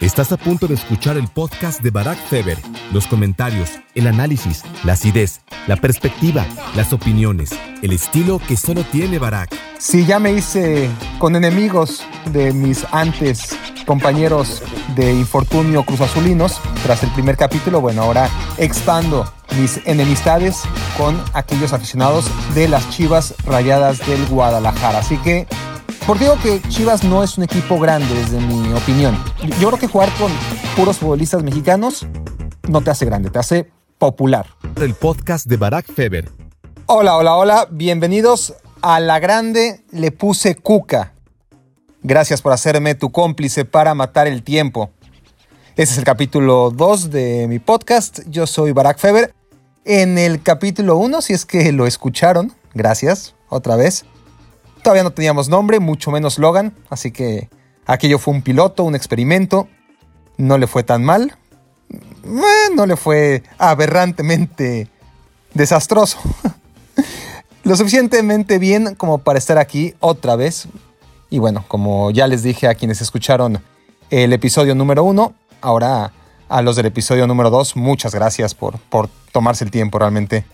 Estás a punto de escuchar el podcast de Barack Feber. Los comentarios, el análisis, la acidez, la perspectiva, las opiniones, el estilo que solo tiene Barack. Si ya me hice con enemigos de mis antes compañeros de infortunio cruzazulinos tras el primer capítulo, bueno, ahora expando mis enemistades con aquellos aficionados de las Chivas Rayadas del Guadalajara. Así que porque digo que Chivas no es un equipo grande, desde mi opinión. Yo creo que jugar con puros futbolistas mexicanos no te hace grande, te hace popular. El podcast de Barack Feber. Hola, hola, hola. Bienvenidos a La Grande Le Puse Cuca. Gracias por hacerme tu cómplice para matar el tiempo. Este es el capítulo 2 de mi podcast. Yo soy Barack Feber. En el capítulo 1, si es que lo escucharon, gracias otra vez. Todavía no teníamos nombre, mucho menos Logan, así que aquello fue un piloto, un experimento. No le fue tan mal. Eh, no le fue aberrantemente desastroso. Lo suficientemente bien como para estar aquí otra vez. Y bueno, como ya les dije a quienes escucharon el episodio número uno, ahora a los del episodio número dos, muchas gracias por, por tomarse el tiempo realmente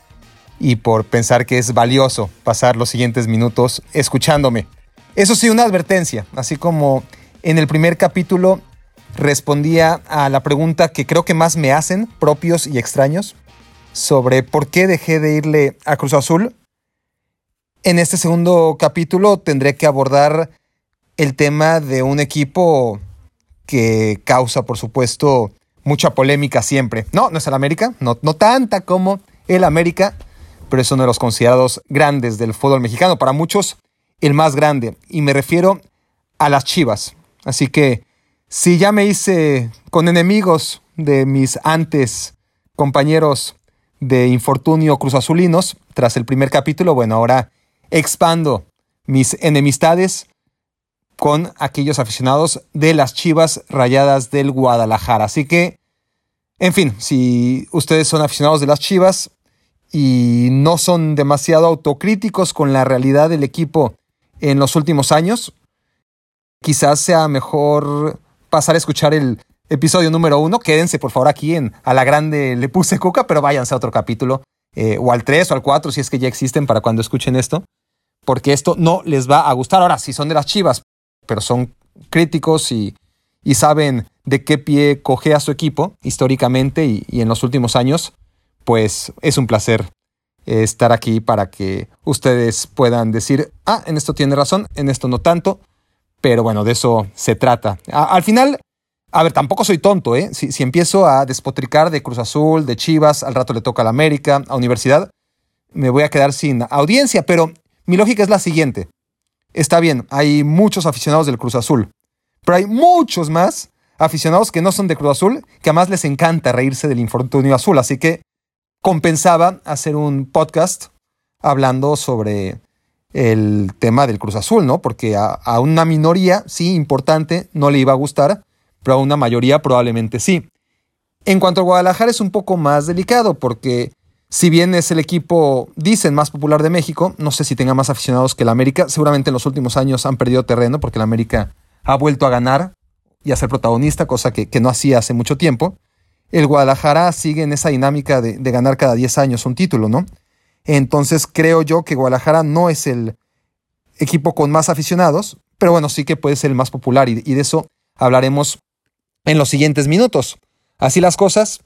y por pensar que es valioso pasar los siguientes minutos escuchándome. Eso sí, una advertencia, así como en el primer capítulo respondía a la pregunta que creo que más me hacen, propios y extraños, sobre por qué dejé de irle a Cruz Azul. En este segundo capítulo tendré que abordar el tema de un equipo que causa, por supuesto, mucha polémica siempre. No, no es el América, no, no tanta como el América, pero es uno de los considerados grandes del fútbol mexicano. Para muchos, el más grande. Y me refiero a las Chivas. Así que si ya me hice con enemigos de mis antes compañeros de infortunio cruzazulinos tras el primer capítulo, bueno, ahora expando mis enemistades con aquellos aficionados de las Chivas Rayadas del Guadalajara. Así que, en fin, si ustedes son aficionados de las Chivas, y no son demasiado autocríticos con la realidad del equipo en los últimos años, quizás sea mejor pasar a escuchar el episodio número uno. Quédense por favor aquí en A la Grande le puse coca, pero váyanse a otro capítulo, eh, o al 3 o al 4 si es que ya existen para cuando escuchen esto, porque esto no les va a gustar. Ahora, si son de las chivas, pero son críticos y, y saben de qué pie coge a su equipo históricamente y en los últimos años, pues es un placer eh, estar aquí para que ustedes puedan decir, ah, en esto tiene razón, en esto no tanto, pero bueno, de eso se trata. al final, a ver, tampoco soy tonto, ¿eh? Si, empiezo a despotricar de Cruz Azul, de Chivas, al rato le toca a la América, a Universidad, me voy a quedar sin audiencia, pero mi lógica es la siguiente. Está bien, hay muchos aficionados del Cruz Azul, pero hay muchos más aficionados que no son de Cruz Azul, que además les encanta reírse del infortunio azul, así que compensaba hacer un podcast hablando sobre el tema del Cruz Azul, ¿no? Porque a, una minoría, sí, importante, no le iba a gustar, pero a una mayoría probablemente sí. En cuanto a Guadalajara es un poco más delicado porque si bien es el equipo, dicen, más popular de México, no sé si tenga más aficionados que el América, seguramente en los últimos años han perdido terreno porque el América ha vuelto a ganar y a ser protagonista, cosa que no hacía hace mucho tiempo el Guadalajara sigue en esa dinámica de, ganar cada 10 años un título, ¿no? Entonces creo yo que Guadalajara no es el equipo con más aficionados, pero bueno, sí que puede ser el más popular y, de eso hablaremos en los siguientes minutos. Así las cosas,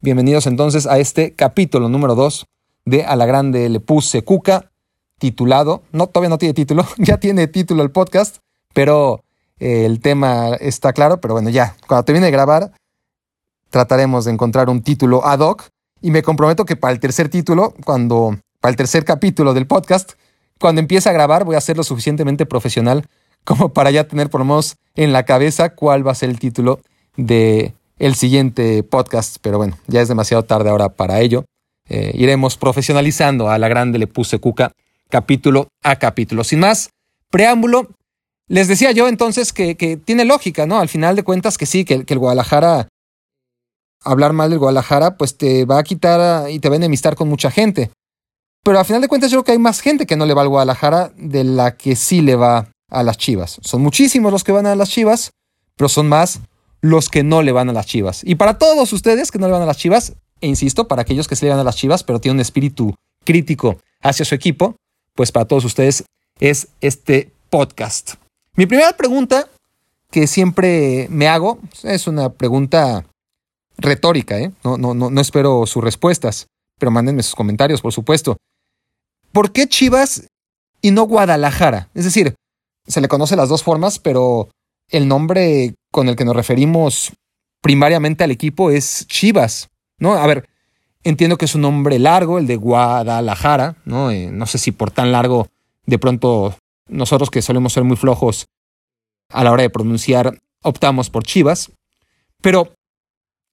bienvenidos entonces a este capítulo número 2 de A la Grande Le Puse Cuca, titulado, no, todavía no tiene título, ya tiene título el podcast, pero eh, el tema está claro, pero bueno, ya, cuando termine de grabar, trataremos de encontrar un título ad hoc y me comprometo que para el tercer título, cuando para el tercer capítulo del podcast, cuando empiece a grabar voy a ser lo suficientemente profesional como para ya tener por lo menos en la cabeza cuál va a ser el título de el siguiente podcast, pero bueno, ya es demasiado tarde ahora para ello. Eh, iremos profesionalizando a la grande le puse cuca capítulo a capítulo. Sin más preámbulo, les decía yo entonces que, tiene lógica, ¿no? Al final de cuentas que sí, que, que el Guadalajara hablar mal del Guadalajara, pues te va a quitar y te va a enemistar con mucha gente. Pero al final de cuentas yo creo que hay más gente que no le va al Guadalajara de la que sí le va a las Chivas. Son muchísimos los que van a las Chivas, pero son más los que no le van a las chivas. Y para todos ustedes que no le van a las chivas, e insisto, para aquellos que se le van a las chivas, pero tienen un espíritu crítico hacia su equipo, pues para todos ustedes es este podcast. Mi primera pregunta que siempre me hago es una pregunta retórica, ¿eh? no, no, no, espero sus respuestas, pero mándenme sus comentarios, por supuesto. ¿Por qué Chivas y no Guadalajara? Es decir, se le conoce las dos formas, pero el nombre con el que nos referimos primariamente al equipo es Chivas, ¿no? A ver, entiendo que es un nombre largo, el de Guadalajara, ¿no? Eh, no sé si por tan largo, de pronto nosotros que solemos ser muy flojos a la hora de pronunciar, optamos por Chivas, pero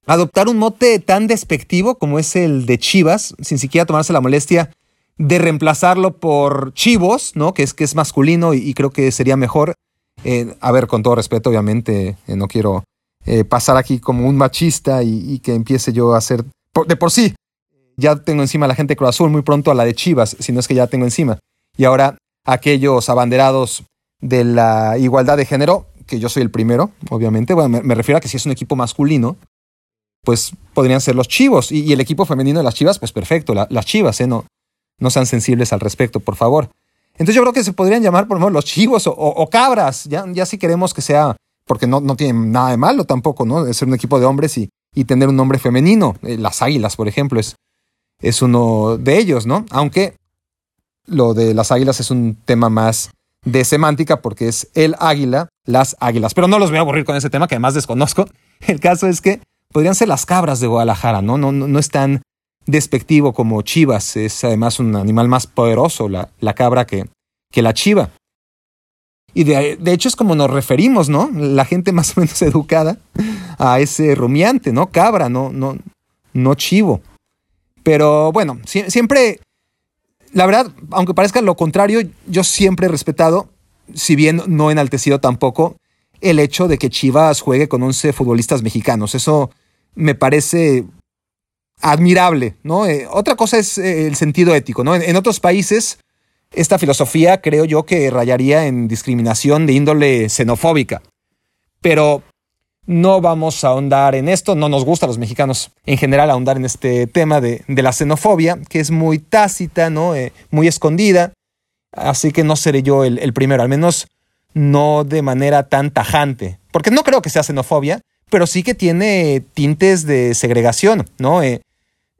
adoptar un mote tan despectivo como es el de Chivas, sin siquiera tomarse la molestia de reemplazarlo por Chivos, ¿no? Que es, que es masculino y, creo que sería mejor. Eh, a ver, con todo respeto, obviamente, eh, no quiero eh, pasar aquí como un machista y, que empiece yo a hacer. de por sí, ya tengo encima a la gente de Cruz Azul, muy pronto a la de Chivas, si no es que ya tengo encima. Y ahora aquellos abanderados de la igualdad de género, que yo soy el primero, obviamente. Bueno, me, refiero a que si es un equipo masculino, pues podrían ser los chivos. Y, el equipo femenino de las chivas, pues perfecto, las chivas, ¿eh? No, no sean sensibles al respecto, por favor. Entonces yo creo que se podrían llamar, por ejemplo, los chivos o, cabras, ya, ya si queremos que sea, porque no, no tienen nada de malo tampoco, ¿no? De ser un equipo de hombres y, y tener un nombre femenino. Eh, las águilas, por ejemplo, es, es uno de ellos, ¿no? Aunque lo de las águilas es un tema más de semántica porque es el águila, las águilas. Pero no los voy a aburrir con ese tema que además desconozco. El caso es que podrían ser las cabras de Guadalajara, ¿no? No, no, es tan despectivo como chivas. Es además un animal más poderoso, la, la cabra, que, que la chiva. Y de, de, hecho es como nos referimos, ¿no? La gente más o menos educada a ese rumiante, ¿no? Cabra, no, no, no chivo. Pero bueno, siempre la verdad, aunque parezca lo contrario, yo siempre he respetado, si bien no enaltecido tampoco, el hecho de que Chivas juegue con 11 futbolistas mexicanos. Eso me parece admirable, ¿no? Eh, otra cosa es eh, el sentido ético, ¿no? en, otros países, esta filosofía creo yo que rayaría en discriminación de índole xenofóbica. Pero no vamos a ahondar en esto, no nos gusta a los mexicanos en general ahondar en este tema de, la xenofobia, que es muy tácita, ¿no? Eh, muy escondida, así que no seré yo el, primero, al menos no de manera tan tajante, porque no creo que sea xenofobia, pero sí que tiene tintes de segregación, ¿no? Eh,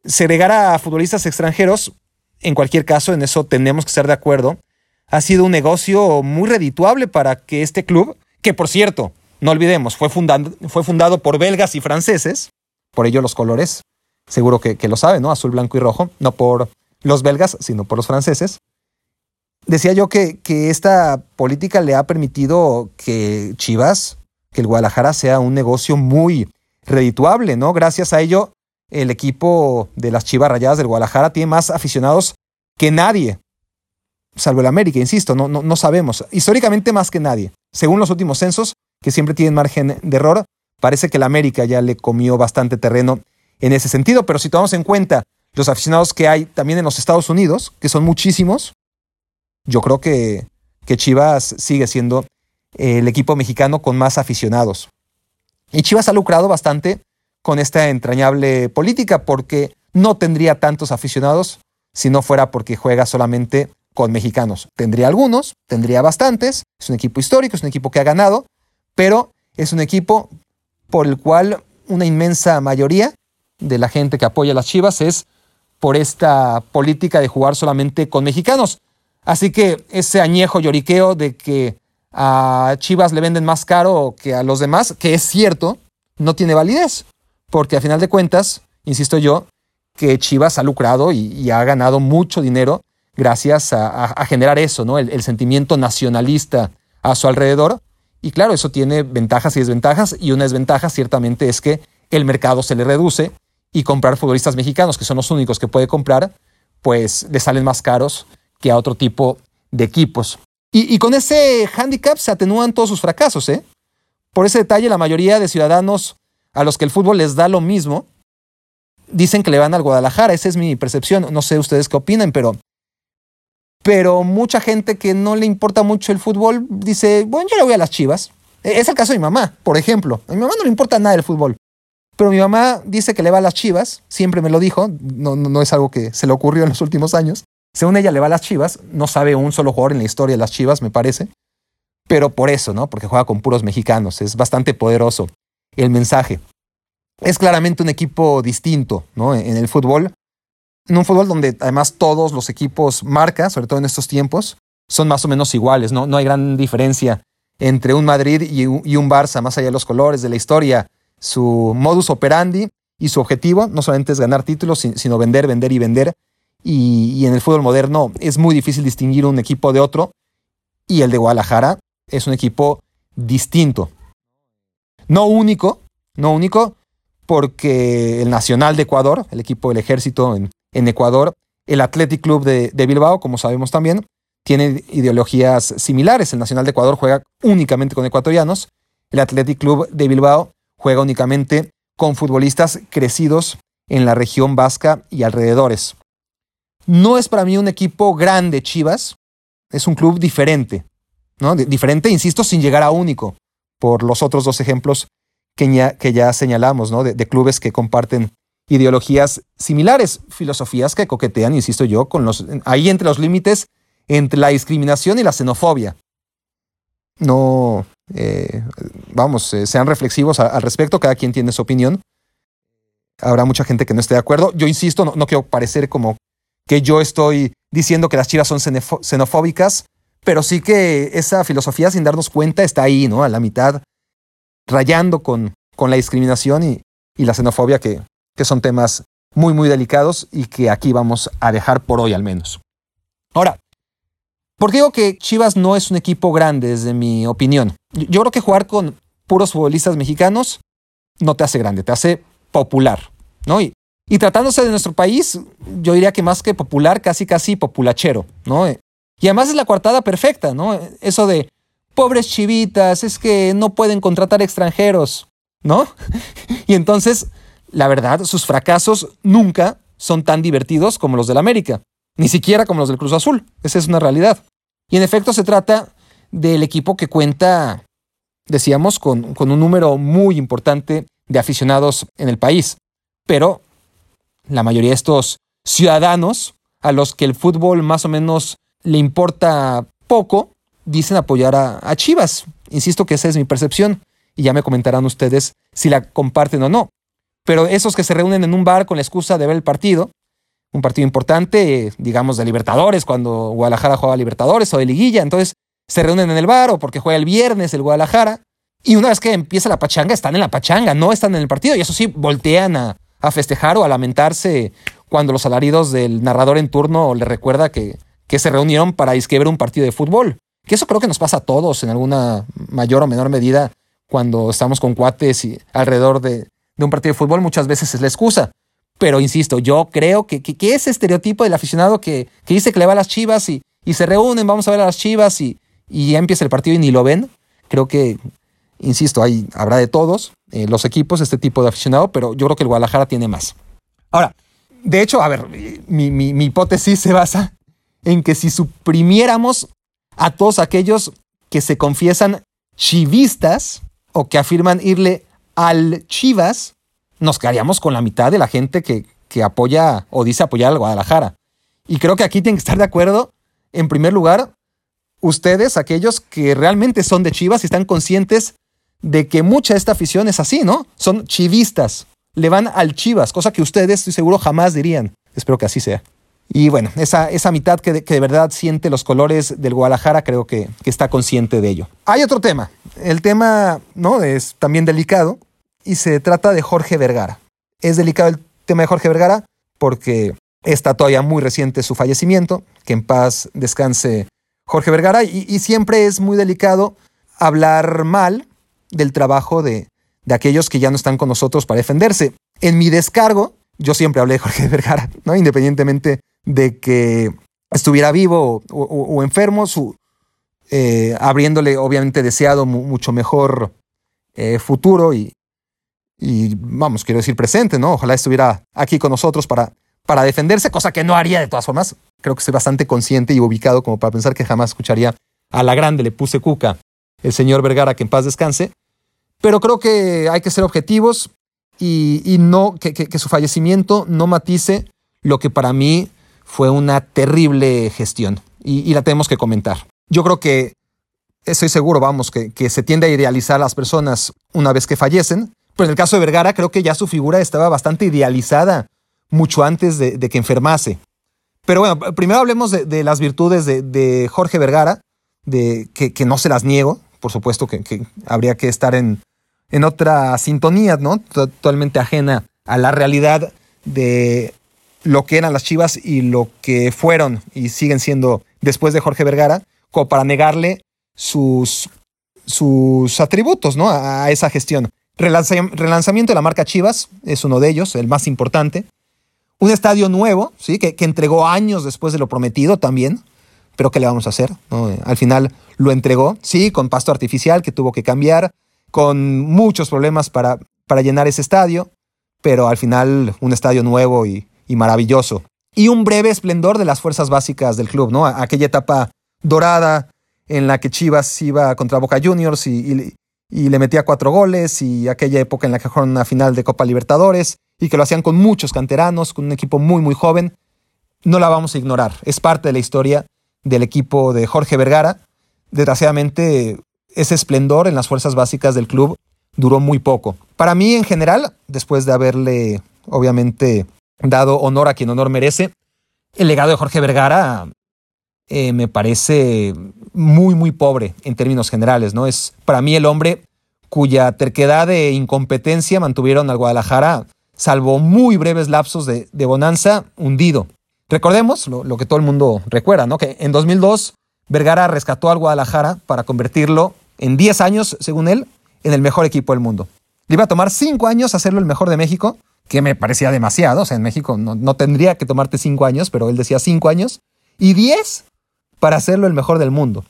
segregar a futbolistas extranjeros, en cualquier caso, en eso tenemos que estar de acuerdo, ha sido un negocio muy redituable para que este club, que por cierto, no olvidemos, fue, fue fundado por belgas y franceses, por ello los colores, seguro que, lo saben, ¿no? Azul, blanco y rojo, no por los belgas, sino por los franceses. Decía yo que, que esta política le ha permitido que Chivas, que el Guadalajara sea un negocio muy redituable, ¿no? Gracias a ello, el equipo de las Chivas Rayadas del Guadalajara tiene más aficionados que nadie, salvo el América, insisto, no, no, no sabemos. Históricamente más que nadie. Según los últimos censos, que siempre tienen margen de error. Parece que el América ya le comió bastante terreno en ese sentido, pero si tomamos en cuenta los aficionados que hay también en los Estados Unidos, que son muchísimos, yo creo que, que Chivas sigue siendo el equipo mexicano con más aficionados. Y Chivas ha lucrado bastante con esta entrañable política porque no tendría tantos aficionados si no fuera porque juega solamente con mexicanos. Tendría algunos, tendría bastantes, es un equipo histórico, es un equipo que ha ganado, pero es un equipo por el cual una inmensa mayoría de la gente que apoya a las Chivas es por esta política de jugar solamente con mexicanos. Así que ese añejo lloriqueo de que a Chivas le venden más caro que a los demás, que es cierto, no tiene validez, porque a final de cuentas, insisto yo, que Chivas ha lucrado y, ha ganado mucho dinero gracias a, generar eso, ¿no? el sentimiento nacionalista a su alrededor, y claro, eso tiene ventajas y desventajas, y una desventaja ciertamente es que el mercado se le reduce y comprar futbolistas mexicanos, que son los únicos que puede comprar, pues le salen más caros que a otro tipo de equipos. Y, con ese hándicap se atenúan todos sus fracasos. ¿eh? Por ese detalle, la mayoría de ciudadanos a los que el fútbol les da lo mismo, dicen que le van al Guadalajara. Esa es mi percepción. No sé ustedes qué opinan, pero pero mucha gente que no le importa mucho el fútbol dice, bueno, yo le voy a las Chivas. E, es el caso de mi mamá, por ejemplo. A mi mamá no le importa nada el fútbol. Pero mi mamá dice que le va a las chivas, siempre me lo dijo, no, no, es algo que se le ocurrió en los últimos años. Según ella le va a las chivas, no sabe un solo jugador en la historia de las chivas, me parece. Pero por eso, ¿no? Porque juega con puros mexicanos, es bastante poderoso el mensaje. Es claramente un equipo distinto, ¿no? En el fútbol. En un fútbol donde además todos los equipos marca, sobre todo en estos tiempos, son más o menos iguales, ¿no? No hay gran diferencia entre un Madrid y un Barça, más allá de los colores, de la historia, su modus operandi y su objetivo no solamente es ganar títulos, sino vender, vender y vender. Y, en el fútbol moderno es muy difícil distinguir un equipo de otro. Y el de Guadalajara es un equipo distinto. No único, no único, porque el Nacional de Ecuador, el equipo del ejército en, Ecuador, el Athletic Club de, de Bilbao, como sabemos también, tiene ideologías similares. El Nacional de Ecuador juega únicamente con ecuatorianos. El Athletic Club de Bilbao juega únicamente con futbolistas crecidos en la región vasca y alrededores. No es para mí un equipo grande Chivas, es un club diferente, ¿no? diferente, insisto, sin llegar a único, por los otros dos ejemplos que ya, que ya señalamos, ¿no? De, clubes que comparten ideologías similares, filosofías que coquetean, insisto yo, con los, ahí entre los límites entre la discriminación y la xenofobia. No, eh, vamos, eh, sean reflexivos al respecto, cada quien tiene su opinión. Habrá mucha gente que no esté de acuerdo. Yo insisto, no, quiero parecer como que yo estoy diciendo que las chivas son xenofóbicas, pero sí que esa filosofía, sin darnos cuenta, está ahí, ¿no? A la mitad, rayando con, con la discriminación y, y la xenofobia, que, que son temas muy, muy delicados y que aquí vamos a dejar por hoy al menos. Ahora, ¿Por qué digo que Chivas no es un equipo grande, desde mi opinión? Yo creo que jugar con puros futbolistas mexicanos no te hace grande, te hace popular, ¿no? Tratándose de nuestro país, yo diría que más que popular, casi casi populachero, ¿no? Y además es la coartada perfecta, ¿no? Eso de pobres chivitas, es que no pueden contratar extranjeros, ¿no? y entonces, la verdad, sus fracasos nunca son tan divertidos como los del América ni siquiera como los del Cruz Azul. Esa es una realidad. Y en efecto se trata del equipo que cuenta, decíamos, con un número muy importante de aficionados en el país. Pero la mayoría de estos ciudadanos a los que el fútbol más o menos le importa poco, dicen apoyar a, Chivas. Insisto que esa es mi percepción y ya me comentarán ustedes si la comparten o no. Pero esos que se reúnen en un bar con la excusa de ver el partido, un partido importante, digamos, de Libertadores, cuando Guadalajara juega Libertadores o de Liguilla. Entonces se reúnen en el bar o porque juega el viernes el Guadalajara. Y una vez que empieza la pachanga, están en la pachanga, no están en el partido. Y eso sí, voltean a, festejar o a lamentarse cuando los alaridos del narrador en turno le recuerda que, que se reunieron para ver un partido de fútbol. Que eso creo que nos pasa a todos en alguna mayor o menor medida cuando estamos con cuates y alrededor de, de un partido de fútbol, muchas veces es la excusa. Pero insisto, yo creo que, que, ese estereotipo del aficionado que, que, dice que le va a las chivas y, y se reúnen, vamos a ver a las chivas y, y ya empieza el partido y ni lo ven, creo que, insisto, hay, habrá de todos eh, los equipos este tipo de aficionado, pero yo creo que el Guadalajara tiene más. Ahora, de hecho, a ver, mi, mi, hipótesis se basa en que si suprimiéramos a todos aquellos que se confiesan chivistas o que afirman irle al Chivas, nos quedaríamos con la mitad de la gente que, que apoya o dice apoyar al Guadalajara. Y creo que aquí tienen que estar de acuerdo, en primer lugar, ustedes, aquellos que realmente son de Chivas y están conscientes de que mucha de esta afición es así, ¿no? Son chivistas, le van al Chivas, cosa que ustedes, estoy seguro, jamás dirían. Espero que así sea. Y bueno, esa, esa mitad que de, que de verdad siente los colores del Guadalajara, creo que, que, está consciente de ello. Hay otro tema. El tema, ¿no? Es también delicado y se trata de Jorge Vergara. Es delicado el tema de Jorge Vergara porque está todavía muy reciente su fallecimiento, que en paz descanse Jorge Vergara, y, siempre es muy delicado hablar mal del trabajo de, aquellos que ya no están con nosotros para defenderse. En mi descargo, yo siempre hablé de Jorge Vergara, ¿no? independientemente de que estuviera vivo o, enfermo, su, eh, abriéndole obviamente deseado mucho mejor eh, futuro y, y vamos, quiero decir presente, ¿no? Ojalá estuviera aquí con nosotros para, para defenderse, cosa que no haría de todas formas. Creo que estoy bastante consciente y ubicado como para pensar que jamás escucharía a la grande le puse cuca el señor Vergara, que en paz descanse. Pero creo que hay que ser objetivos y, no que, su fallecimiento no matice lo que para mí fue una terrible gestión y, la tenemos que comentar. Yo creo que estoy seguro, vamos, que, se tiende a idealizar a las personas una vez que fallecen, pero en el caso de Vergara creo que ya su figura estaba bastante idealizada mucho antes de, que enfermase. Pero bueno, primero hablemos de, las virtudes de, Jorge Vergara, de que, no se las niego, por supuesto que, habría que estar en, en otra sintonía, ¿no? Totalmente ajena a la realidad de lo que eran las Chivas y lo que fueron y siguen siendo después de Jorge Vergara, como para negarle sus, sus atributos ¿no? a, esa gestión. relanzamiento de la marca Chivas es uno de ellos, el más importante. Un estadio nuevo, ¿sí? que, entregó años después de lo prometido también, pero ¿qué le vamos a hacer? Al final lo entregó, sí, con pasto artificial que tuvo que cambiar, con muchos problemas para, para llenar ese estadio, pero al final un estadio nuevo y, maravilloso. Y un breve esplendor de las fuerzas básicas del club, ¿no? Aquella etapa dorada en la que Chivas iba contra Boca Juniors y, le metía cuatro goles, y aquella época en la que jugaron una final de Copa Libertadores y que lo hacían con muchos canteranos, con un equipo muy, muy joven, no la vamos a ignorar. Es parte de la historia del equipo de Jorge Vergara. Desgraciadamente, ese esplendor en las fuerzas básicas del club duró muy poco. Para mí, en general, después de haberle, obviamente, dado honor a quien honor merece, el legado de Jorge Vergara eh, me parece muy, muy pobre en términos generales, ¿no? Es para mí el hombre cuya terquedad e incompetencia mantuvieron al Guadalajara, salvo muy breves lapsos de, bonanza, hundido. Recordemos lo, que todo el mundo recuerda, ¿no? Que en 2002 Vergara rescató al Guadalajara para convertirlo en 10 años, según él, en el mejor equipo del mundo. Le iba a tomar 5 años hacerlo el mejor de México, que me parecía demasiado. O sea, en México no, no tendría que tomarte 5 años, pero él decía 5 años. Y 10 para hacerlo el mejor del mundo.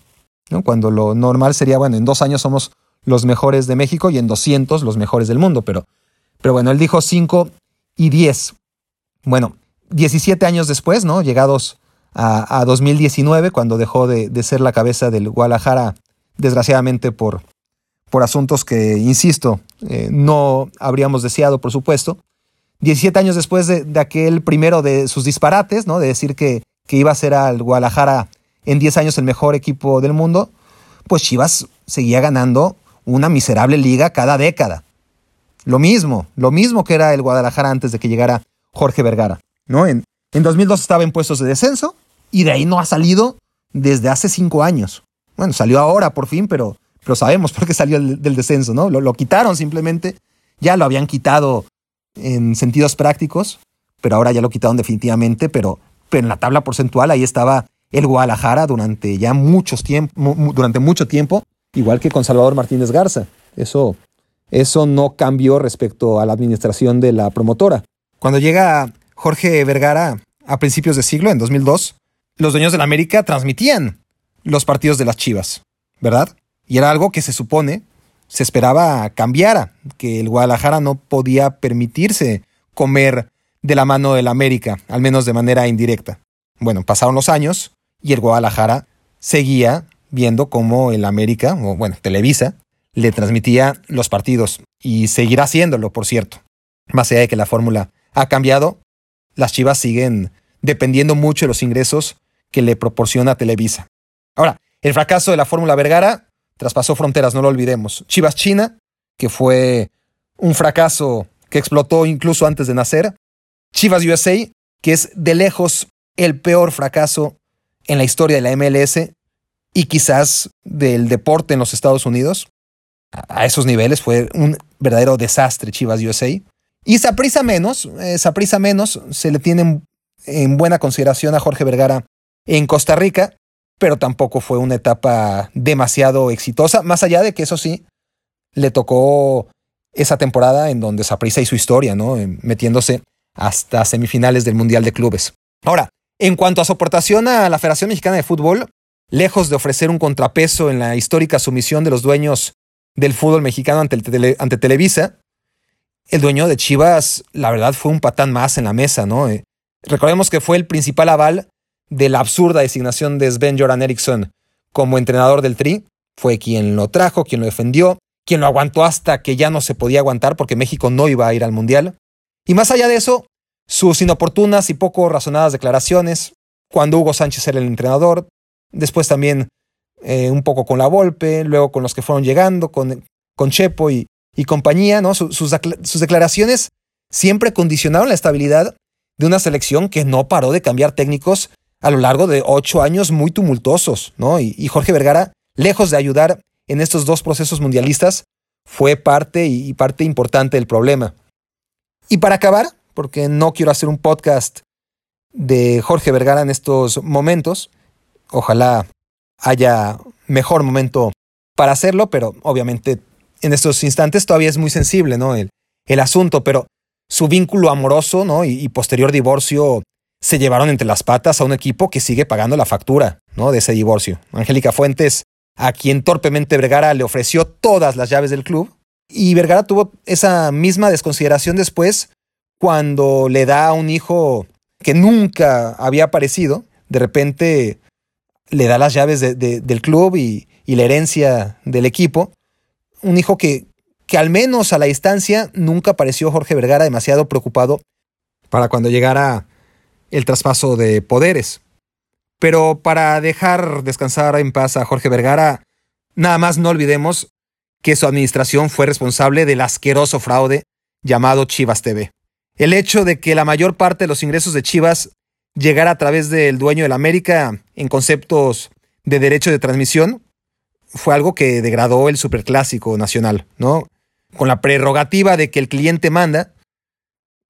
¿no? Cuando lo normal sería, bueno, en dos años somos los mejores de México y en 200 los mejores del mundo, pero, pero bueno, él dijo 5 y 10. Bueno, 17 años después, ¿no? Llegados a, 2019, cuando dejó de, ser la cabeza del Guadalajara, desgraciadamente por, por asuntos que, insisto, eh, no habríamos deseado, por supuesto. 17 años después de, aquel primero de sus disparates, ¿no? De decir que, que iba a ser al Guadalajara en 10 años el mejor equipo del mundo, pues Chivas seguía ganando una miserable liga cada década. Lo mismo, lo mismo que era el Guadalajara antes de que llegara Jorge Vergara. ¿no? En, en 2002 estaba en puestos de descenso y de ahí no ha salido desde hace cinco años. Bueno, salió ahora por fin, pero, pero sabemos por qué salió del, descenso, ¿no? Lo, lo quitaron simplemente, ya lo habían quitado en sentidos prácticos, pero ahora ya lo quitaron definitivamente, pero, pero en la tabla porcentual ahí estaba el Guadalajara durante ya muchos tiempo, durante mucho tiempo, igual que con Salvador Martínez Garza. Eso, eso no cambió respecto a la administración de la promotora. Cuando llega Jorge Vergara a principios de siglo, en 2002, los dueños de la América transmitían los partidos de las Chivas, ¿verdad? Y era algo que se supone se esperaba cambiara, que el Guadalajara no podía permitirse comer de la mano de la América, al menos de manera indirecta. Bueno, pasaron los años y el Guadalajara seguía viendo cómo el América, o bueno, Televisa, le transmitía los partidos y seguirá haciéndolo, por cierto. Más allá de que la fórmula ha cambiado, las Chivas siguen dependiendo mucho de los ingresos que le proporciona Televisa. Ahora, el fracaso de la fórmula Vergara traspasó fronteras, no lo olvidemos. Chivas China, que fue un fracaso que explotó incluso antes de nacer. Chivas USA, que es de lejos el peor fracaso en la historia de la MLS y quizás del deporte en los Estados Unidos. A esos niveles fue un verdadero desastre Chivas USA. Y Saprisa menos, Saprisa menos, se le tiene en buena consideración a Jorge Vergara en Costa Rica, pero tampoco fue una etapa demasiado exitosa, más allá de que eso sí, le tocó esa temporada en donde Saprisa hizo historia, ¿no? Metiéndose hasta semifinales del Mundial de Clubes. Ahora, en cuanto a su aportación a la Federación Mexicana de Fútbol, lejos de ofrecer un contrapeso en la histórica sumisión de los dueños del fútbol mexicano ante, Televisa, el dueño de Chivas, la verdad, fue un patán más en la mesa, ¿no? Eh, recordemos que fue el principal aval de la absurda designación de Sven Joran Eriksson como entrenador del Tri, fue quien lo trajo, quien lo defendió, quien lo aguantó hasta que ya no se podía aguantar porque México no iba a ir al Mundial. Y más allá de eso, sus inoportunas y poco razonadas declaraciones, cuando Hugo Sánchez era el entrenador, después también eh, un poco con la Volpe, luego con los que fueron llegando, con, con Chepo y, compañía, ¿no? sus, sus declaraciones siempre condicionaron la estabilidad de una selección que no paró de cambiar técnicos a lo largo de ocho años muy tumultuosos, ¿no? Y, Jorge Vergara, lejos de ayudar en estos dos procesos mundialistas, fue parte y parte importante del problema. Y para acabar, porque no quiero hacer un podcast de Jorge Vergara en estos momentos, ojalá haya mejor momento para hacerlo, pero obviamente en estos instantes todavía es muy sensible, ¿no? El, asunto, pero su vínculo amoroso, ¿no? Y, posterior divorcio se llevaron entre las patas a un equipo que sigue pagando la factura, ¿no? De ese divorcio. Angélica Fuentes, a quien torpemente Vergara le ofreció todas las llaves del club, y Vergara tuvo esa misma desconsideración después cuando le da a un hijo que nunca había aparecido, de repente le da las llaves del club y, la herencia del equipo. Un hijo que, que al menos a la distancia nunca pareció Jorge Vergara demasiado preocupado para cuando llegara el traspaso de poderes. Pero para dejar descansar en paz a Jorge Vergara, nada más no olvidemos que su administración fue responsable del asqueroso fraude llamado Chivas TV. El hecho de que la mayor parte de los ingresos de Chivas llegara a través del dueño del América en conceptos de derecho de transmisión fue algo que degradó el superclásico nacional, ¿no? Con la prerrogativa de que el cliente manda,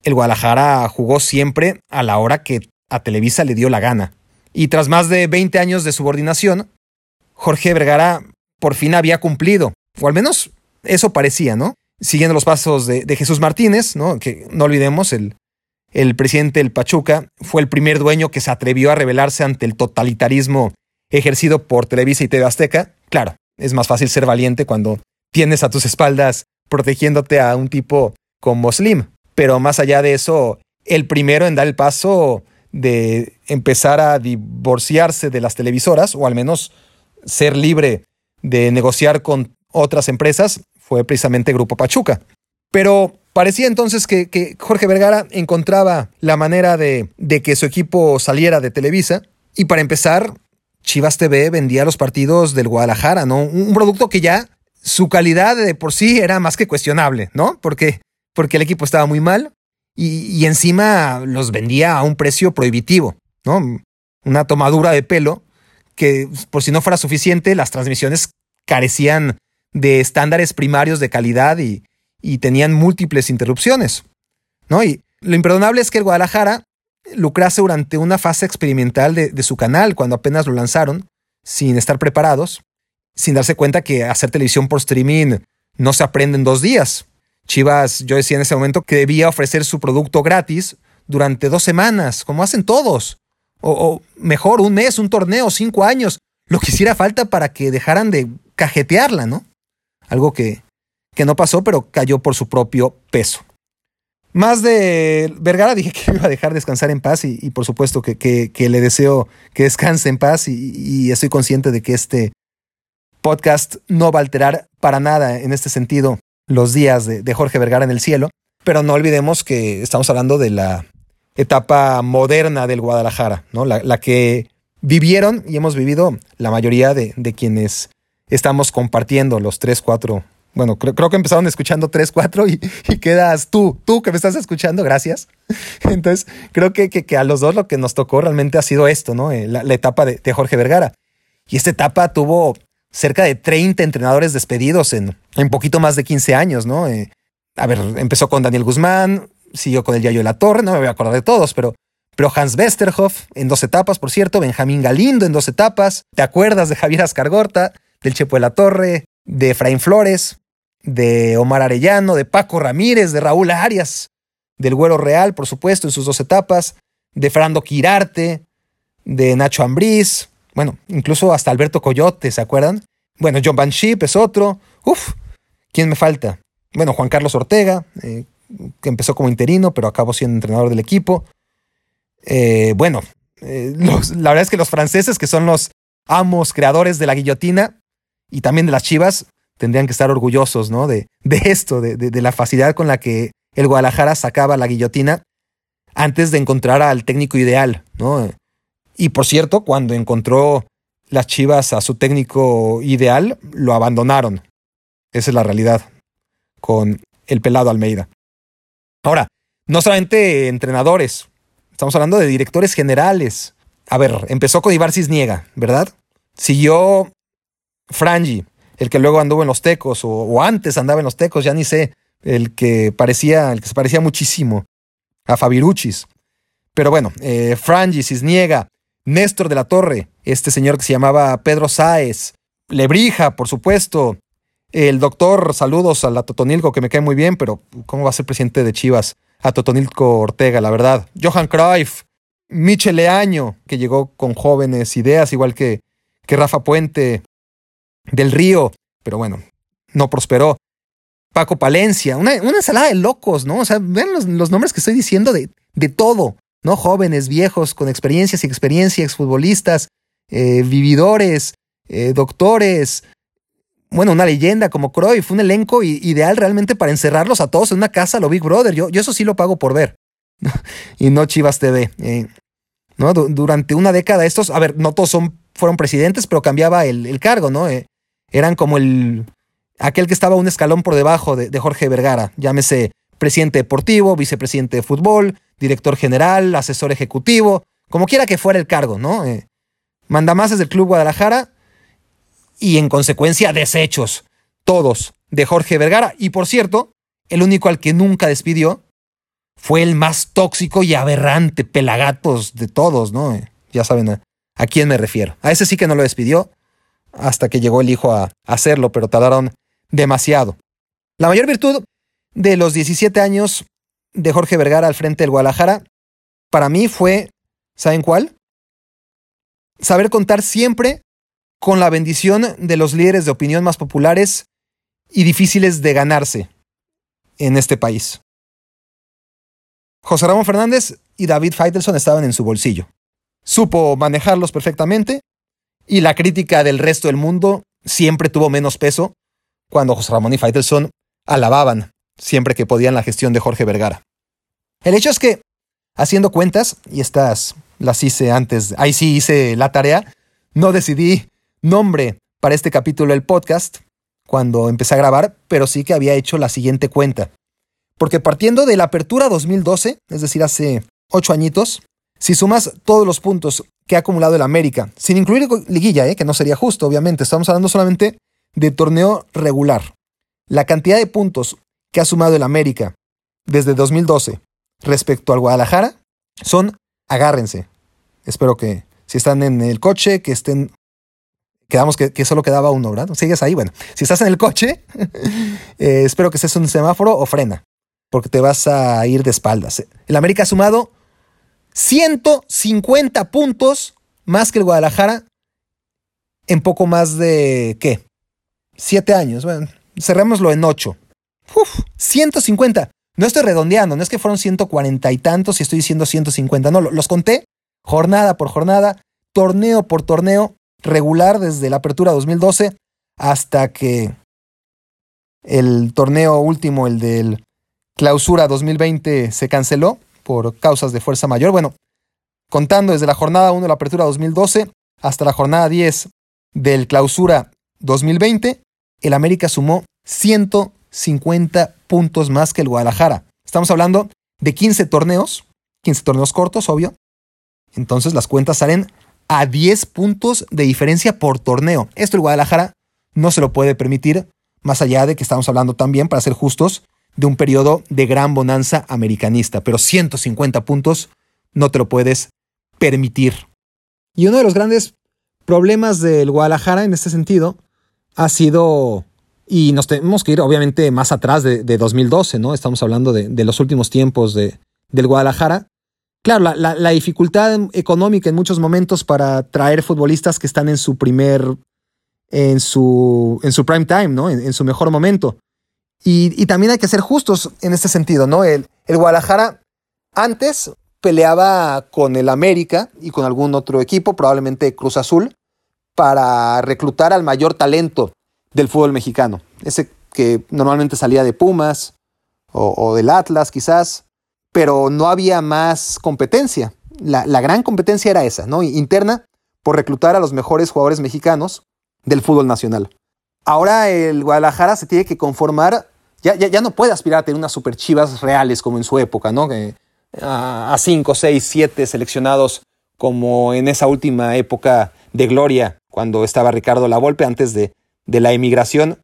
el Guadalajara jugó siempre a la hora que a Televisa le dio la gana. Y tras más de 20 años de subordinación, Jorge Vergara por fin había cumplido, o al menos eso parecía, ¿no? Siguiendo los pasos de, Jesús Martínez, ¿no? Que no olvidemos, el, el presidente del Pachuca fue el primer dueño que se atrevió a rebelarse ante el totalitarismo ejercido por Televisa y TV Azteca. Claro, es más fácil ser valiente cuando tienes a tus espaldas protegiéndote a un tipo como Slim. Pero más allá de eso, el primero en dar el paso de empezar a divorciarse de las televisoras, o al menos ser libre de negociar con otras empresas, fue precisamente Grupo Pachuca. Pero parecía entonces que, Jorge Vergara encontraba la manera de, de que su equipo saliera de Televisa. Y para empezar, Chivas TV vendía los partidos del Guadalajara, ¿no? Un producto que ya su calidad de por sí era más que cuestionable, ¿no? Porque, porque el equipo estaba muy mal y, encima los vendía a un precio prohibitivo, ¿no? Una tomadura de pelo que por si no fuera suficiente, las transmisiones carecían de estándares primarios de calidad y, tenían múltiples interrupciones, ¿no? Y lo imperdonable es que el Guadalajara lucrase durante una fase experimental de su canal cuando apenas lo lanzaron, sin estar preparados, sin darse cuenta que hacer televisión por streaming no se aprende en dos días. Chivas, yo decía en ese momento que debía ofrecer su producto gratis durante dos semanas, como hacen todos. O, mejor, un mes, un torneo, cinco años, lo que hiciera falta para que dejaran de cajetearla, ¿no? Algo que, que no pasó, pero cayó por su propio peso. Más de Vergara dije que iba a dejar descansar en paz y, por supuesto que, que, le deseo que descanse en paz y, y estoy consciente de que este podcast no va a alterar para nada en este sentido los días de, Jorge Vergara en el cielo, pero no olvidemos que estamos hablando de la etapa moderna del Guadalajara, ¿no? la, que vivieron y hemos vivido la mayoría de, quienes estamos compartiendo los tres, cuatro. Bueno, creo, que empezaron escuchando tres, cuatro y, quedas tú, tú que me estás escuchando, gracias. Entonces, creo que, que, a los dos lo que nos tocó realmente ha sido esto, ¿no? Eh, la, etapa de, de Jorge Vergara. Y esta etapa tuvo cerca de 30 entrenadores despedidos en, en poquito más de 15 años, ¿no? Eh, a ver, empezó con Daniel Guzmán, siguió con el Yayo de la Torre, no me voy a acordar de todos, pero, pero Hans Westerhoff en dos etapas, por cierto, Benjamín Galindo en dos etapas, ¿te acuerdas de Javier Ascargorta, del Chepo de la Torre, de Efraín Flores, de Omar Arellano, de Paco Ramírez, de Raúl Arias, del Güero Real, por supuesto, en sus dos etapas, de Fernando Quirarte, de Nacho Ambriz, bueno, incluso hasta Alberto Coyote, ¿se acuerdan? Bueno, John Van es otro. Uf, ¿quién me falta? Bueno, Juan Carlos Ortega, eh, que empezó como interino, pero acabó siendo entrenador del equipo. Eh, bueno, eh, la verdad es que los franceses, que son los amos creadores de la guillotina, y también de las Chivas tendrían que estar orgullosos, ¿no? De, de esto, de, la facilidad con la que el Guadalajara sacaba la guillotina antes de encontrar al técnico ideal, ¿no? Y por cierto, cuando encontró las Chivas a su técnico ideal, lo abandonaron. Esa es la realidad con el pelado Almeida. Ahora, no solamente entrenadores, estamos hablando de directores generales. A ver, empezó con Ibar Cisniega, ¿verdad? Siguió Frangi, el que luego anduvo en los tecos, o, antes andaba en los tecos, ya ni sé, el que parecía, el que se parecía muchísimo a Fabiruchis. Pero bueno, eh, Frangi, Cisniega, Néstor de la Torre, este señor que se llamaba Pedro Sáez, Lebrija, por supuesto, el doctor, saludos a la Totonilco, que me cae muy bien, pero ¿cómo va a ser presidente de Chivas? A Totonilco Ortega, la verdad. Johan Cruyff, Michel Leaño, que llegó con jóvenes ideas, igual que, que Rafa Puente, del Río, pero bueno, no prosperó. Paco Palencia, una, ensalada de locos, ¿no? O sea, ven los, nombres que estoy diciendo de, de, todo, ¿no? Jóvenes, viejos, con experiencias y experiencia, exfutbolistas, eh, vividores, eh, doctores, bueno, una leyenda como Cruyff, un elenco ideal realmente para encerrarlos a todos en una casa, lo Big Brother. Yo, yo eso sí lo pago por ver. y no Chivas TV. Eh, ¿no? durante una década estos, a ver, no todos son, fueron presidentes, pero cambiaba el, cargo, ¿no? eran como el aquel que estaba un escalón por debajo de, Jorge Vergara, llámese presidente deportivo, vicepresidente de fútbol, director general, asesor ejecutivo, como quiera que fuera el cargo, ¿no? Eh, mandamases del Club Guadalajara y en consecuencia desechos, todos, de Jorge Vergara. Y por cierto, el único al que nunca despidió fue el más tóxico y aberrante pelagatos de todos, ¿no? Eh, ya saben a, a quién me refiero. A ese sí que no lo despidió, hasta que llegó el hijo a hacerlo, pero tardaron demasiado. La mayor virtud de los 17 años de Jorge Vergara al frente del Guadalajara, para mí fue, ¿saben cuál? Saber contar siempre con la bendición de los líderes de opinión más populares y difíciles de ganarse en este país. José Ramón Fernández y David Feitelson estaban en su bolsillo. Supo manejarlos perfectamente y la crítica del resto del mundo siempre tuvo menos peso cuando José Ramón y Faitelson alababan siempre que podían la gestión de Jorge Vergara. El hecho es que, haciendo cuentas, y estas las hice antes, ahí sí hice la tarea, no decidí nombre para este capítulo del podcast cuando empecé a grabar, pero sí que había hecho la siguiente cuenta. Porque partiendo de la apertura 2012, es decir, hace ocho añitos, si sumas todos los puntos que ha acumulado el América, sin incluir liguilla, ¿eh? que no sería justo, obviamente, estamos hablando solamente de torneo regular. La cantidad de puntos que ha sumado el América desde 2012 respecto al Guadalajara son, agárrense. Espero que si están en el coche, que estén... Quedamos que, solo quedaba uno, ¿verdad? ¿Sigues ahí? Bueno, si estás en el coche, eh, espero que seas un semáforo o frena, porque te vas a ir de espaldas. El América ha sumado 150 puntos más que el Guadalajara en poco más de, ¿qué? Siete años. Bueno, cerrémoslo en ocho. Uf, 150. No estoy redondeando, no es que fueron 140 y tantos y estoy diciendo 150. No, los conté jornada por jornada, torneo por torneo, regular desde la apertura 2012 hasta que el torneo último, el del clausura 2020, se canceló por causas de fuerza mayor. Bueno, contando desde la jornada 1 de la apertura 2012 hasta la jornada 10 del clausura 2020, el América sumó 150 puntos más que el Guadalajara. Estamos hablando de 15 torneos, 15 torneos cortos, obvio. Entonces las cuentas salen a 10 puntos de diferencia por torneo. Esto el Guadalajara no se lo puede permitir, más allá de que estamos hablando también, para ser justos, de un periodo de gran bonanza americanista, pero 150 puntos no te lo puedes permitir. Y uno de los grandes problemas del Guadalajara en este sentido ha sido, y nos tenemos que ir obviamente más atrás de, 2012, ¿no? Estamos hablando de, los últimos tiempos de, del Guadalajara. Claro, la, dificultad económica en muchos momentos para traer futbolistas que están en su primer, en su, en su prime time, ¿no? en su mejor momento. Y, también hay que ser justos en este sentido, ¿no? El, el Guadalajara antes peleaba con el América y con algún otro equipo, probablemente Cruz Azul, para reclutar al mayor talento del fútbol mexicano. Ese que normalmente salía de Pumas o, del Atlas quizás, pero no había más competencia. La, la, gran competencia era esa, ¿no? Interna por reclutar a los mejores jugadores mexicanos del fútbol nacional. Ahora el Guadalajara se tiene que conformar, ya, ya, ya no puede aspirar a tener unas super chivas reales como en su época, ¿no? a 5, 6, 7 seleccionados como en esa última época de gloria cuando estaba Ricardo Lavolpe antes de, de la emigración,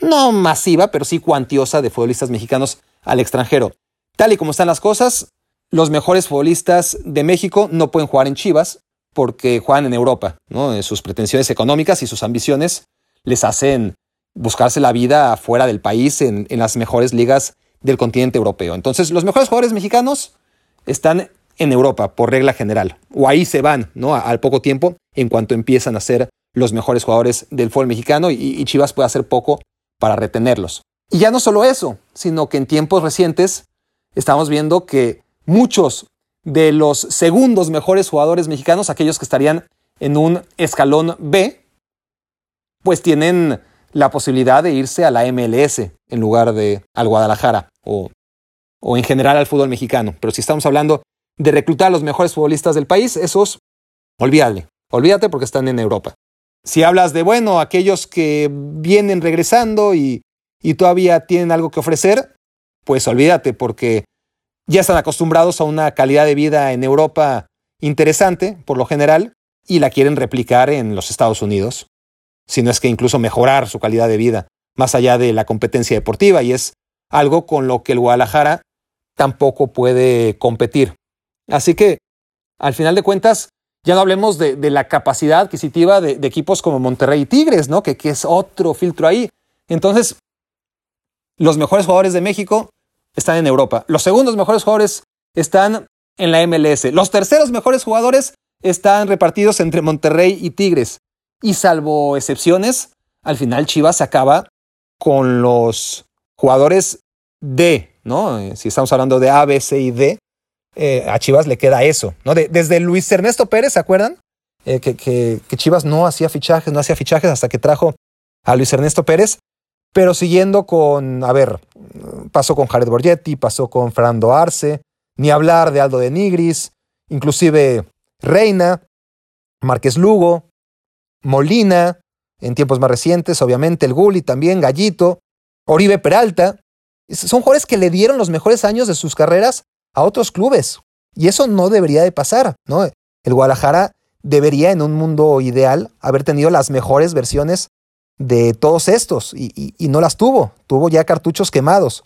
no masiva, pero sí cuantiosa de futbolistas mexicanos al extranjero. Tal y como están las cosas, los mejores futbolistas de México no pueden jugar en Chivas porque juegan en Europa. ¿no? Sus pretensiones económicas y sus ambiciones les hacen buscarse la vida fuera del país en, en las mejores ligas del continente europeo. Entonces, los mejores jugadores mexicanos están en Europa, por regla general, o ahí se van, ¿no? Al poco tiempo, en cuanto empiezan a ser los mejores jugadores del fútbol mexicano y, Chivas puede hacer poco para retenerlos. Y ya no solo eso, sino que en tiempos recientes estamos viendo que muchos de los segundos mejores jugadores mexicanos, aquellos que estarían en un escalón B, pues tienen la posibilidad de irse a la MLS en lugar de al Guadalajara o, o en general al fútbol mexicano. Pero si estamos hablando de reclutar a los mejores futbolistas del país, esos, olvídale, olvídate porque están en Europa. Si hablas de, bueno, aquellos que vienen regresando y, y todavía tienen algo que ofrecer, pues olvídate porque ya están acostumbrados a una calidad de vida en Europa interesante, por lo general, y la quieren replicar en los Estados Unidos, si no es que incluso mejorar su calidad de vida, más allá de la competencia deportiva, y es algo con lo que el Guadalajara tampoco puede competir. Así que, al final de cuentas, ya no hablemos de, la capacidad adquisitiva de, equipos como Monterrey y Tigres, ¿no? Que, que es otro filtro ahí. Entonces, los mejores jugadores de México están en Europa. Los segundos mejores jugadores están en la MLS. Los terceros mejores jugadores están repartidos entre Monterrey y Tigres. Y salvo excepciones, al final Chivas acaba con los jugadores D, ¿no? Eh, si estamos hablando de A, B, C y D, eh, a Chivas le queda eso, ¿no? desde Luis Ernesto Pérez, ¿se acuerdan? Eh, que, Chivas no hacía fichajes, no hacía fichajes hasta que trajo a Luis Ernesto Pérez, pero siguiendo con, a ver, pasó con Jared Borgetti, pasó con Fernando Arce, ni hablar de Aldo de Nigris, inclusive Reina, Márquez Lugo, Molina, en tiempos más recientes, obviamente, el Gulli también, Gallito, Oribe Peralta. Son jugadores que le dieron los mejores años de sus carreras a otros clubes. Y eso no debería de pasar, ¿no? El Guadalajara debería, en un mundo ideal, haber tenido las mejores versiones de todos estos y, no las tuvo. Tuvo ya cartuchos quemados.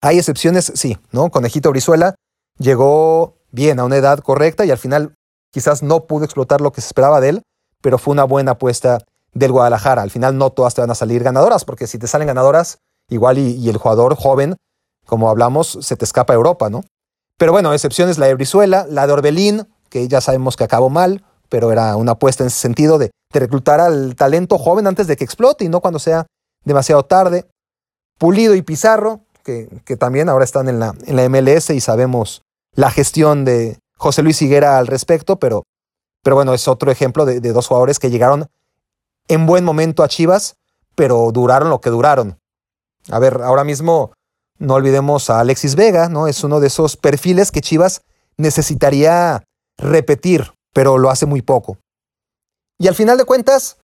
Hay excepciones, sí, ¿no? Conejito Brizuela llegó bien a una edad correcta y al final quizás no pudo explotar lo que se esperaba de él, pero fue una buena apuesta del Guadalajara. Al final no todas te van a salir ganadoras, porque si te salen ganadoras, igual y el jugador joven como hablamos, se te escapa Europa, ¿no? Pero bueno, excepciones la de Brizuela, la de Orbelín, que ya sabemos que acabó mal, pero era una apuesta en ese sentido de, reclutar al talento joven antes de que explote y no cuando sea demasiado tarde. Pulido y Pizarro, que, que también ahora están en la, en la MLS y sabemos la gestión de José Luis Higuera al respecto, pero, pero bueno, es otro ejemplo de, de dos jugadores que llegaron en buen momento a Chivas, pero duraron lo que duraron. A ver, ahora mismo no olvidemos a Alexis Vega, ¿no? Es uno de esos perfiles que Chivas necesitaría repetir, pero lo hace muy poco. Y al final de cuentas,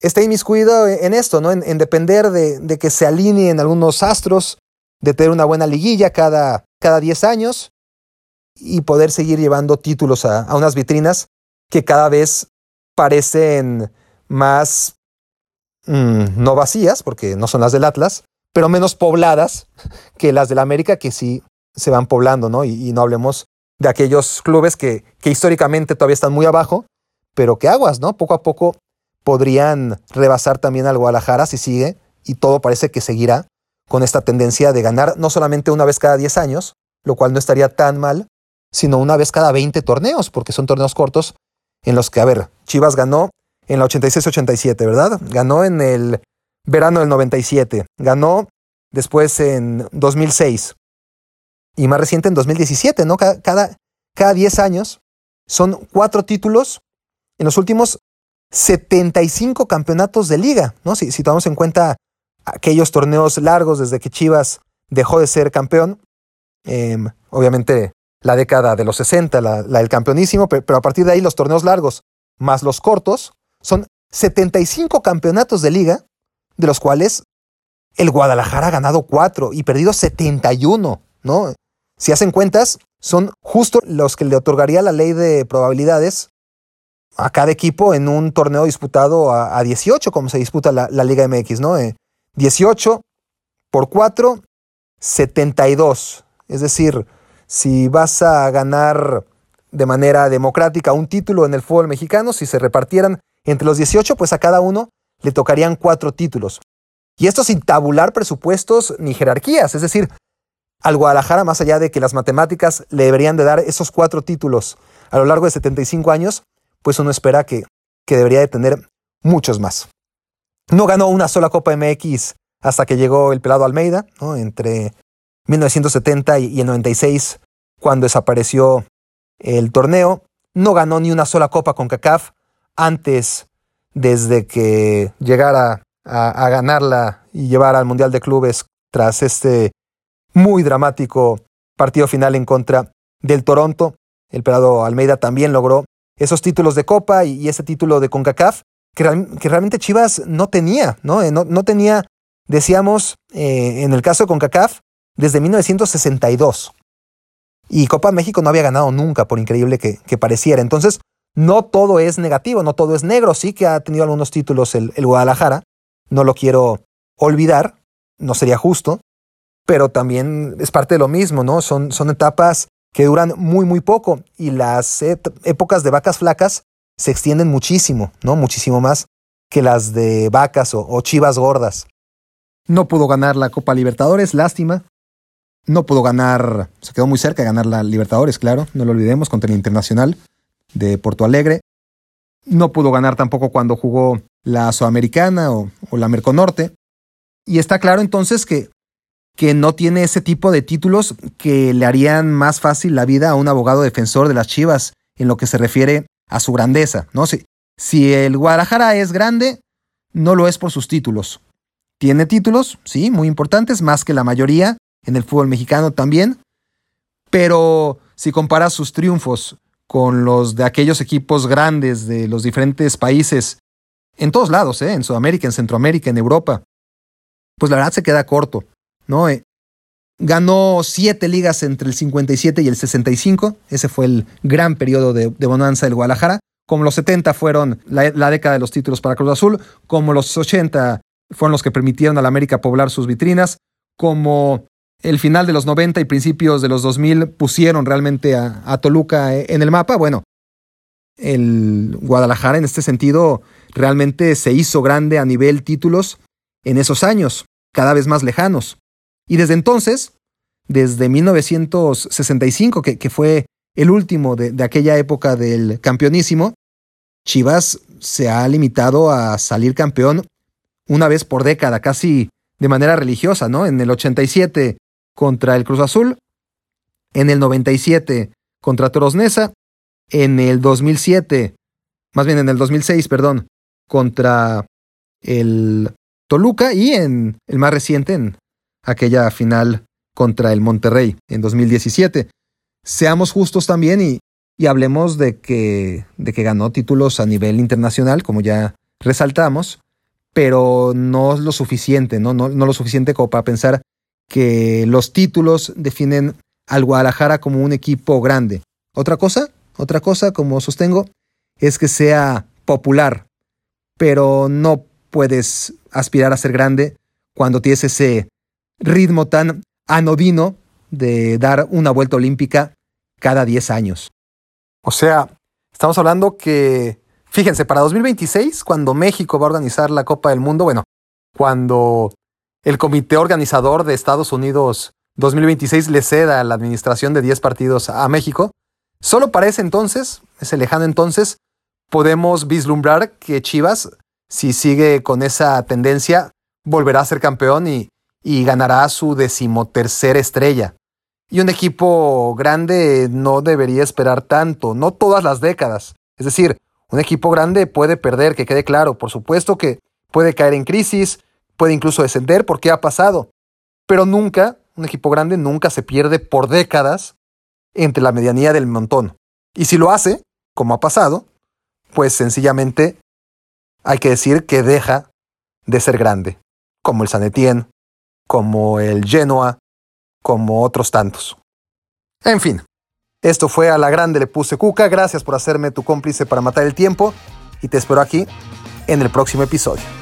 está inmiscuido en esto, ¿no? En, depender de, que se alineen algunos astros, de tener una buena liguilla cada, cada 10 años y poder seguir llevando títulos a, unas vitrinas que cada vez parecen más mm, no vacías, porque no son las del Atlas, pero menos pobladas que las del América, que sí se van poblando, ¿no? Y, no hablemos de aquellos clubes que, que, históricamente todavía están muy abajo, pero que aguas, ¿no? Poco a poco podrían rebasar también al Guadalajara si sigue, y todo parece que seguirá con esta tendencia de ganar no solamente una vez cada 10 años, lo cual no estaría tan mal, sino una vez cada 20 torneos, porque son torneos cortos en los que, a ver, Chivas ganó en la 86-87, ¿verdad? Ganó en el verano del 97. Ganó después en 2006 y más reciente en 2017, ¿no? Cada, cada, 10 años son cuatro títulos en los últimos 75 campeonatos de liga, ¿no? Si, si tomamos en cuenta aquellos torneos largos desde que Chivas dejó de ser campeón, em, obviamente la década de los 60, la, del campeonísimo, pero, a partir de ahí los torneos largos más los cortos son 75 campeonatos de liga, de los cuales el Guadalajara ha ganado 4 y perdido 71, ¿no? Si hacen cuentas, son justo los que le otorgaría la ley de probabilidades a cada equipo en un torneo disputado a, 18, como se disputa la, Liga MX, ¿no? 18 eh, por 4, 72. Es decir, si vas a ganar de manera democrática un título en el fútbol mexicano, si se repartieran entre los 18, pues a cada uno le tocarían cuatro títulos. Y esto sin tabular presupuestos ni jerarquías, es decir, al Guadalajara, más allá de que las matemáticas le deberían de dar esos cuatro títulos a lo largo de 75 años, pues uno espera que, que debería de tener muchos más. No ganó una sola Copa MX hasta que llegó el pelado Almeida, entre 1970 y el 96, cuando desapareció el torneo. No ganó ni una sola Copa con CACAF antes, desde que llegara a, ganarla y llevar al Mundial de Clubes tras este muy dramático partido final en contra del Toronto. El pelado Almeida también logró esos títulos de Copa y, ese título de CONCACAF que, realmente Chivas no tenía, ¿no? Eh, no, tenía, decíamos, eh, en el caso de CONCACAF, desde 1962. Y Copa México no había ganado nunca, por increíble que, pareciera. Entonces, no todo es negativo, no todo es negro. Sí que ha tenido algunos títulos el, Guadalajara, no lo quiero olvidar, no sería justo, pero también es parte de lo mismo, ¿no? Son, son etapas que duran muy, muy poco y las épocas de vacas flacas se extienden muchísimo, ¿no? Muchísimo más que las de vacas o, chivas gordas. No pudo ganar la Copa Libertadores, lástima. No pudo ganar, se quedó muy cerca de ganar la Libertadores, claro, no lo olvidemos, contra el Internacional de Porto Alegre. No pudo ganar tampoco cuando jugó la Sudamericana o, o la Merconorte. Y está claro entonces que que no tiene ese tipo de títulos que le harían más fácil la vida a un abogado defensor de las Chivas en lo que se refiere a su grandeza, ¿no? Si, si el Guadalajara es grande, no lo es por sus títulos. Tiene títulos, sí, muy importantes, más que la mayoría, en el fútbol mexicano también, pero si comparas sus triunfos con los de aquellos equipos grandes de los diferentes países, en todos lados, ¿eh? en Sudamérica, en Centroamérica, en Europa, pues la verdad se queda corto. ¿no? Eh, ganó siete ligas entre el 57 y el 65. Ese fue el gran periodo de, bonanza del Guadalajara. Como los 70 fueron la, década de los títulos para Cruz Azul, como los 80 fueron los que permitieron a la América poblar sus vitrinas, como el final de los 90 y principios de los 2000 pusieron realmente a, a Toluca eh, en el mapa. Bueno, el Guadalajara en este sentido realmente se hizo grande a nivel títulos en esos años, cada vez más lejanos. Y desde entonces, desde 1965, que, que fue el último de, de aquella época del campeonísimo, Chivas se ha limitado a salir campeón una vez por década, casi de manera religiosa, ¿no? En el 87 contra el Cruz Azul, en el 97 contra Toros Neza, en el 2007, más bien en el 2006, perdón, contra el Toluca y en el más reciente, en aquella final contra el Monterrey en 2017. Seamos justos también y, y hablemos de que, de que ganó títulos a nivel internacional, como ya resaltamos, pero no es lo suficiente, ¿no? No, no lo suficiente como para pensar que los títulos definen al Guadalajara como un equipo grande. Otra cosa, otra cosa, como sostengo, es que sea popular, pero no puedes aspirar a ser grande cuando tienes ese ritmo tan anodino de dar una vuelta olímpica cada 10 años. O sea, estamos hablando que, fíjense, para 2026, cuando México va a organizar la Copa del Mundo, bueno, cuando el comité organizador de Estados Unidos 2026 le ceda la administración de 10 partidos a México, solo para ese entonces, ese lejano entonces, podemos vislumbrar que Chivas, si sigue con esa tendencia, volverá a ser campeón y, y ganará su decimotercera estrella. Y un equipo grande no debería esperar tanto, no todas las décadas. Es decir, Un equipo grande puede perder, que quede claro. Por supuesto que puede caer en crisis, puede incluso descender porque ha pasado. Pero nunca, un equipo grande nunca se pierde por décadas entre la medianía del montón. Y si lo hace, como ha pasado, pues sencillamente hay que decir que deja de ser grande, como el San Etienne, como el Genoa, como otros tantos. En fin, esto fue a la grande le puse cuca, gracias por hacerme tu cómplice para matar el tiempo y te espero aquí en el próximo episodio.